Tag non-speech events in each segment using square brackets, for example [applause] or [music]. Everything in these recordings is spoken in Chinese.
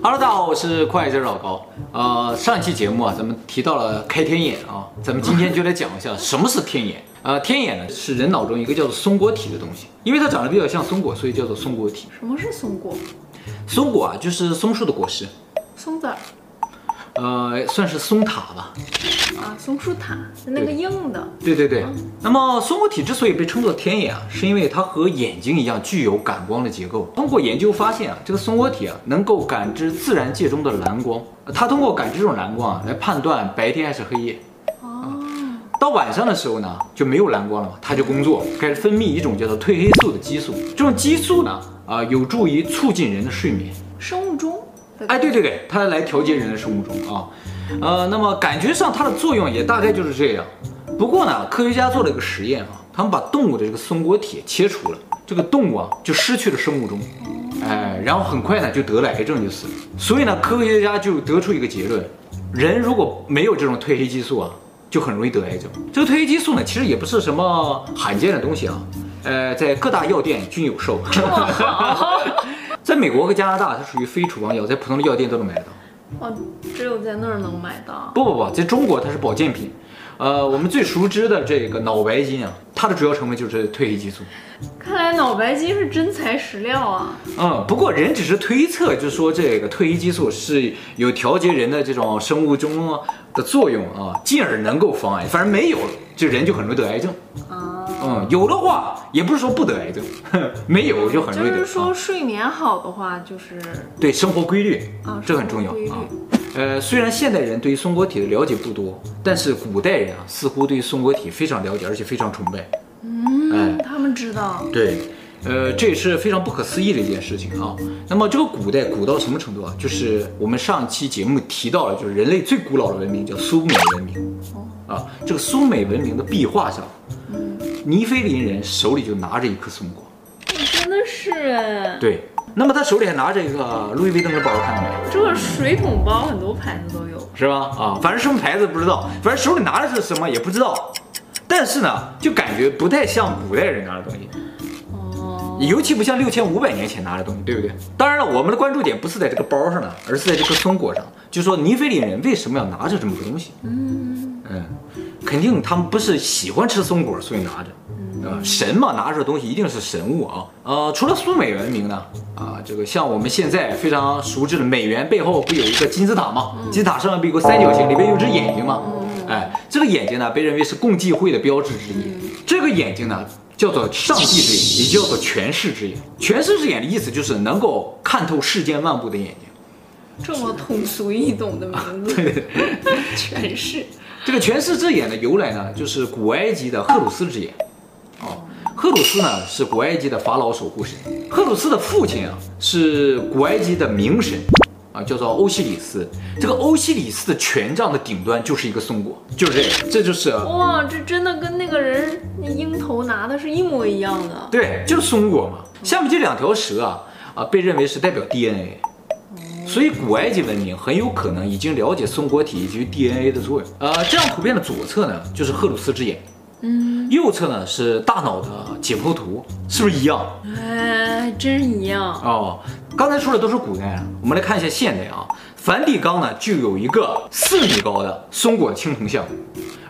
Hello，大家好，我是快车老高。呃，上一期节目啊，咱们提到了开天眼啊，咱们今天就来讲一下 [laughs] 什么是天眼。呃，天眼呢是人脑中一个叫做松果体的东西，因为它长得比较像松果，所以叫做松果体。什么是松果？松果啊，就是松树的果实。松子儿。呃，算是松塔吧。啊，松树塔，那个硬的。对对对。那么松果体之所以被称作天眼啊，是因为它和眼睛一样具有感光的结构。通过研究发现啊，这个松果体啊能够感知自然界中的蓝光。它通过感知这种蓝光啊来判断白天还是黑夜。哦。到晚上的时候呢，就没有蓝光了嘛，它就工作，开始分泌一种叫做褪黑素的激素。这种激素呢，啊、呃，有助于促进人的睡眠。生物钟。哎，对对对，它来调节人的生物钟啊，呃，那么感觉上它的作用也大概就是这样。不过呢，科学家做了一个实验啊，他们把动物的这个松果体切除了，这个动物啊就失去了生物钟，哎，然后很快呢就得了癌症就死了。所以呢，科学家就得出一个结论：人如果没有这种褪黑激素啊，就很容易得癌症。这个褪黑激素呢，其实也不是什么罕见的东西啊，呃，在各大药店均有售。在美国和加拿大，它属于非处方药，在普通的药店都能买到。哦，只有在那儿能买到。不不不，在中国它是保健品。呃，我们最熟知的这个脑白金啊，它的主要成分就是褪黑激素。看来脑白金是真材实料啊。嗯，不过人只是推测，就是说这个褪黑激素是有调节人的这种生物钟的作用啊，进而能够防癌。反正没有，就人就很容易得癌症。啊。嗯，有的话也不是说不得癌症，[laughs] 没有就很容易得。就是说睡眠好的话，就是对生活规律啊，这很重要啊。呃，虽然现代人对于松果体的了解不多，但是古代人啊，似乎对于松果体非常了解，而且非常崇拜。嗯，哎，他们知道。对，呃，这也是非常不可思议的一件事情啊。那么这个古代古到什么程度啊？就是我们上期节目提到了，就是人类最古老的文明叫苏美文明。哦，啊，这个苏美文明的壁画上。尼菲林人手里就拿着一颗松果，真的是哎。对，那么他手里还拿着一个路易威登的包，看到没？这个水桶包很多牌子都有，是吧？啊，反正什么牌子不知道，反正手里拿的是什么也不知道，但是呢，就感觉不太像古代人拿的东西，哦，尤其不像六千五百年前拿的东西，对不对？当然了，我们的关注点不是在这个包上呢，而是在这颗松果上，就说尼菲林人为什么要拿着这么个东西？嗯嗯。肯定他们不是喜欢吃松果，所以拿着。呃，神嘛，拿着东西一定是神物啊。呃，除了苏美文明呢，啊，这个像我们现在非常熟知的美元背后不有一个金字塔吗？金字塔上面不有个三角形，里边有只眼睛吗？哎，这个眼睛呢，被认为是共济会的标志之一。这个眼睛呢，叫做上帝之眼，也叫做权势之眼。权势之眼的意思就是能够看透世间万物的眼睛。这么通俗易懂的名字，[laughs] 对，权势。这个权势之眼的由来呢，就是古埃及的赫鲁斯之眼。哦，赫鲁斯呢是古埃及的法老守护神。赫鲁斯的父亲啊是古埃及的冥神，啊叫做欧西里斯。这个欧西里斯的权杖的顶端就是一个松果，就是这个，这就是哇，这真的跟那个人那鹰头拿的是一模一样的。对，就是松果嘛。下面这两条蛇啊啊被认为是代表 DNA。所以古埃及文明很有可能已经了解松果体以及 DNA 的作用。呃，这张图片的左侧呢就是赫鲁斯之眼，嗯，右侧呢是大脑的解剖图，是不是一样？哎，还真一样哦。刚才说的都是古代，我们来看一下现代啊。梵蒂冈呢就有一个四米高的松果青铜像，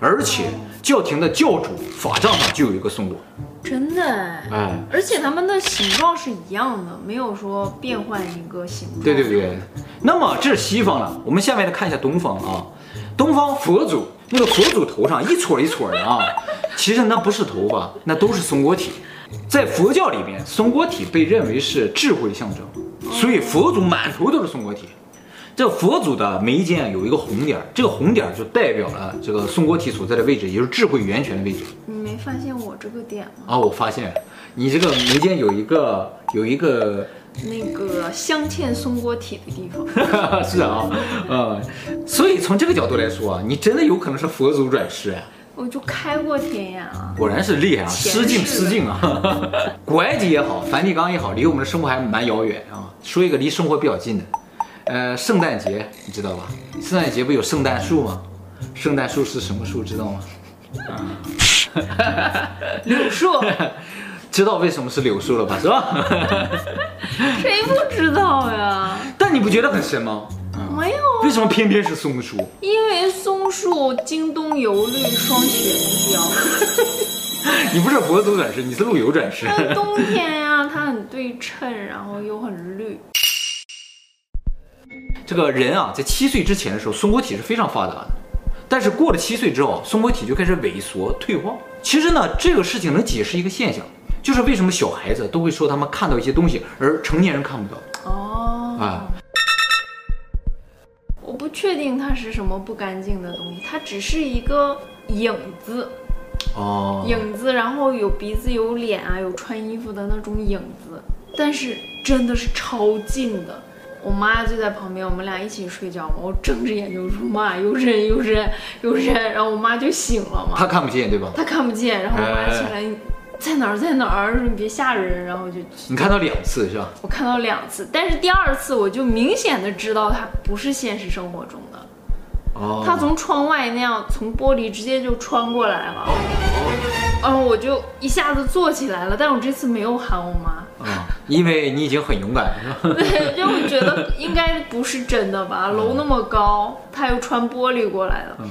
而且教廷的教主法杖上就有一个松果。真的哎，而且他们的形状是一样的，没有说变换一个形状。对对对，那么这是西方了，我们下面来看一下东方啊。东方佛祖那个佛祖头上一撮一撮的啊，其实那不是头发，那都是松果体。在佛教里面，松果体被认为是智慧象征，所以佛祖满头都是松果体。这佛祖的眉间有一个红点，这个红点就代表了这个松果体所在的位置，也就是智慧源泉的位置。你没发现我这个点吗？啊，我发现，你这个眉间有一个有一个那个镶嵌松果体的地方。[laughs] 是啊，嗯，所以从这个角度来说啊，你真的有可能是佛祖转世啊。我就开过天眼啊，果然是厉害啊，失敬失敬啊。古埃及也好，梵蒂冈也好，离我们的生活还蛮遥远啊。说一个离生活比较近的。呃，圣诞节你知道吧？圣诞节不有圣诞树吗？圣诞树是什么树？知道吗？啊，柳树。[laughs] 知道为什么是柳树了吧？是吧？[laughs] 谁不知道呀？但你不觉得很神吗？没有。为什么偏偏是松树？因为松树经冬犹绿，霜雪不凋。你不是佛祖转世，你是陆游转世。冬天呀、啊，它很对称，然后又很绿。这个人啊，在七岁之前的时候，松果体是非常发达的。但是过了七岁之后，松果体就开始萎缩退化。其实呢，这个事情能解释一个现象，就是为什么小孩子都会说他们看到一些东西，而成年人看不到。哦，啊，我不确定它是什么不干净的东西，它只是一个影子。哦，影子，然后有鼻子、有脸啊，有穿衣服的那种影子，但是真的是超近的。我妈就在旁边，我们俩一起睡觉嘛。我睁着眼就说：“妈，有人，有人，有人。”然后我妈就醒了嘛。她看不见对吧？她看不见。然后我妈起来，在哪儿，在哪儿？说你别吓人。然后就你看到两次是吧？我看到两次，但是第二次我就明显的知道它不是现实生活中的。哦。它从窗外那样从玻璃直接就穿过来了。哦。嗯，我就一下子坐起来了，但我这次没有喊我妈。啊，因为你已经很勇敢了，是吧？[laughs] 对，就我觉得应该不是真的吧？楼那么高，他又穿玻璃过来的。嗯。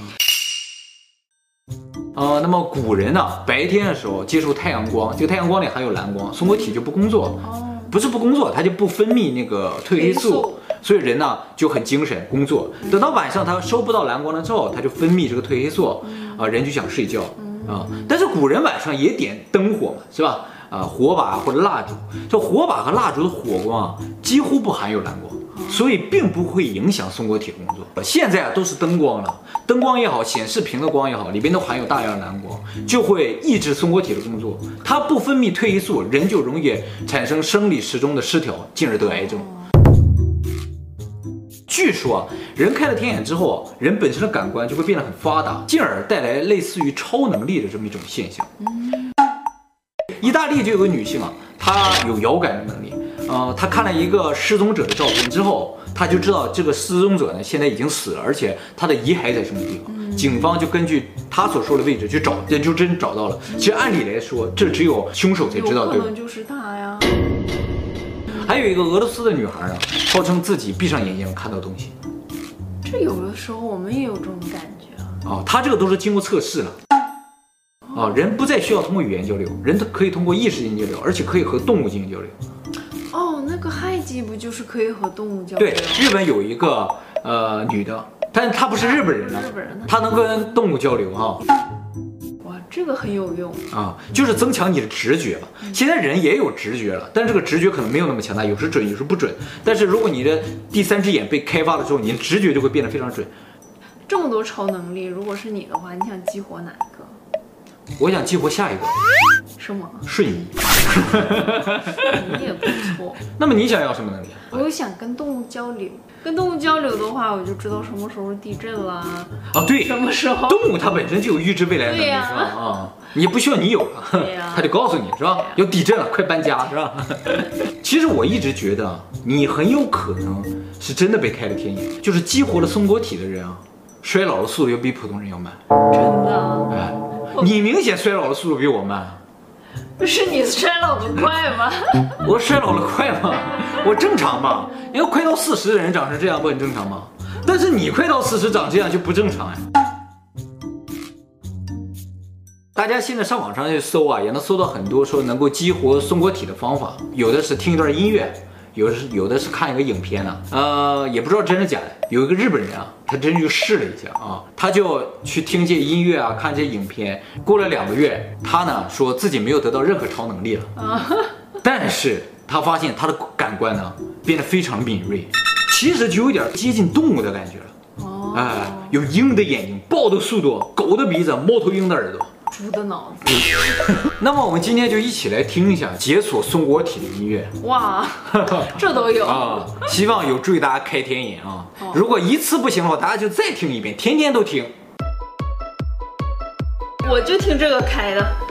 呃，那么古人呢，白天的时候接受太阳光，这个太阳光里含有蓝光，松果体就不工作。哦。不是不工作，它就不分泌那个褪黑素，所以人呢就很精神工作。等到晚上它收不到蓝光了之后，他就分泌这个褪黑素，啊，人就想睡觉。啊，但是古人晚上也点灯火嘛，是吧？啊，火把或者蜡烛，这火把和蜡烛的火光啊，几乎不含有蓝光，所以并不会影响松果体的工作。现在啊，都是灯光了，灯光也好，显示屏的光也好，里边都含有大量的蓝光，就会抑制松果体的工作。它不分泌褪黑素，人就容易产生生理时钟的失调，进而得癌症。据说，人开了天眼之后，人本身的感官就会变得很发达，进而带来类似于超能力的这么一种现象。意大利就有个女性啊，她有遥感的能力，呃，她看了一个失踪者的照片之后，她就知道这个失踪者呢现在已经死了，而且他的遗骸在什么地方。嗯、警方就根据她所说的位置去找，也就真找到了。其实按理来说，这只有凶手才知道，对，可能就是他呀。还有一个俄罗斯的女孩啊，号称自己闭上眼睛能看到东西。这有的时候我们也有这种感觉啊。哦，她这个都是经过测试了。啊，人不再需要通过语言交流，人可以通过意识进行交流，而且可以和动物进行交流。哦，那个害鸡不就是可以和动物交流？对，日本有一个呃女的，但她不是日本人了，日本人，她能跟动物交流哈。哇，这个很有用啊，就是增强你的直觉吧。现在人也有直觉了，但是这个直觉可能没有那么强大，有时准，有时不准。但是如果你的第三只眼被开发了之后，你的直觉就会变得非常准。这么多超能力，如果是你的话，你想激活哪一个？我想激活下一个，什么？瞬移，你也不错。[laughs] 那么你想要什么能力？我又想跟动物交流，跟动物交流的话，我就知道什么时候地震啦。啊，对，什么时候？动物它本身就有预知未来的能力，是吧？啊，你不需要你有了，它就告诉你是吧？有地震了，快搬家是吧？[laughs] 其实我一直觉得，你很有可能是真的被开了天眼，就是激活了松果体的人啊，衰老的速度要比普通人要慢。真的？哎。你明显衰老的速度比我慢，不是你衰老的快吗？[laughs] 我衰老的快吗？我正常吧？因为快到四十的人长成这样不很正常吗？但是你快到四十长这样就不正常呀。大家现在上网上去搜啊，也能搜到很多说能够激活松果体的方法，有的是听一段音乐。有的是有的是看一个影片呢，呃，也不知道真的假的。有一个日本人啊，他真去试了一下啊，他就去听这些音乐啊，看这些影片。过了两个月，他呢说自己没有得到任何超能力了，但是他发现他的感官呢变得非常敏锐，其实就有点接近动物的感觉了。哦，哎，有鹰的眼睛，豹的速度，狗的鼻子，猫头鹰的耳朵。猪的脑子。[laughs] 那么我们今天就一起来听一下解锁松果体的音乐。哇，[laughs] 这都有啊！希望有助于大家开天眼啊！如果一次不行的话，大家就再听一遍，天天都听。我就听这个开的。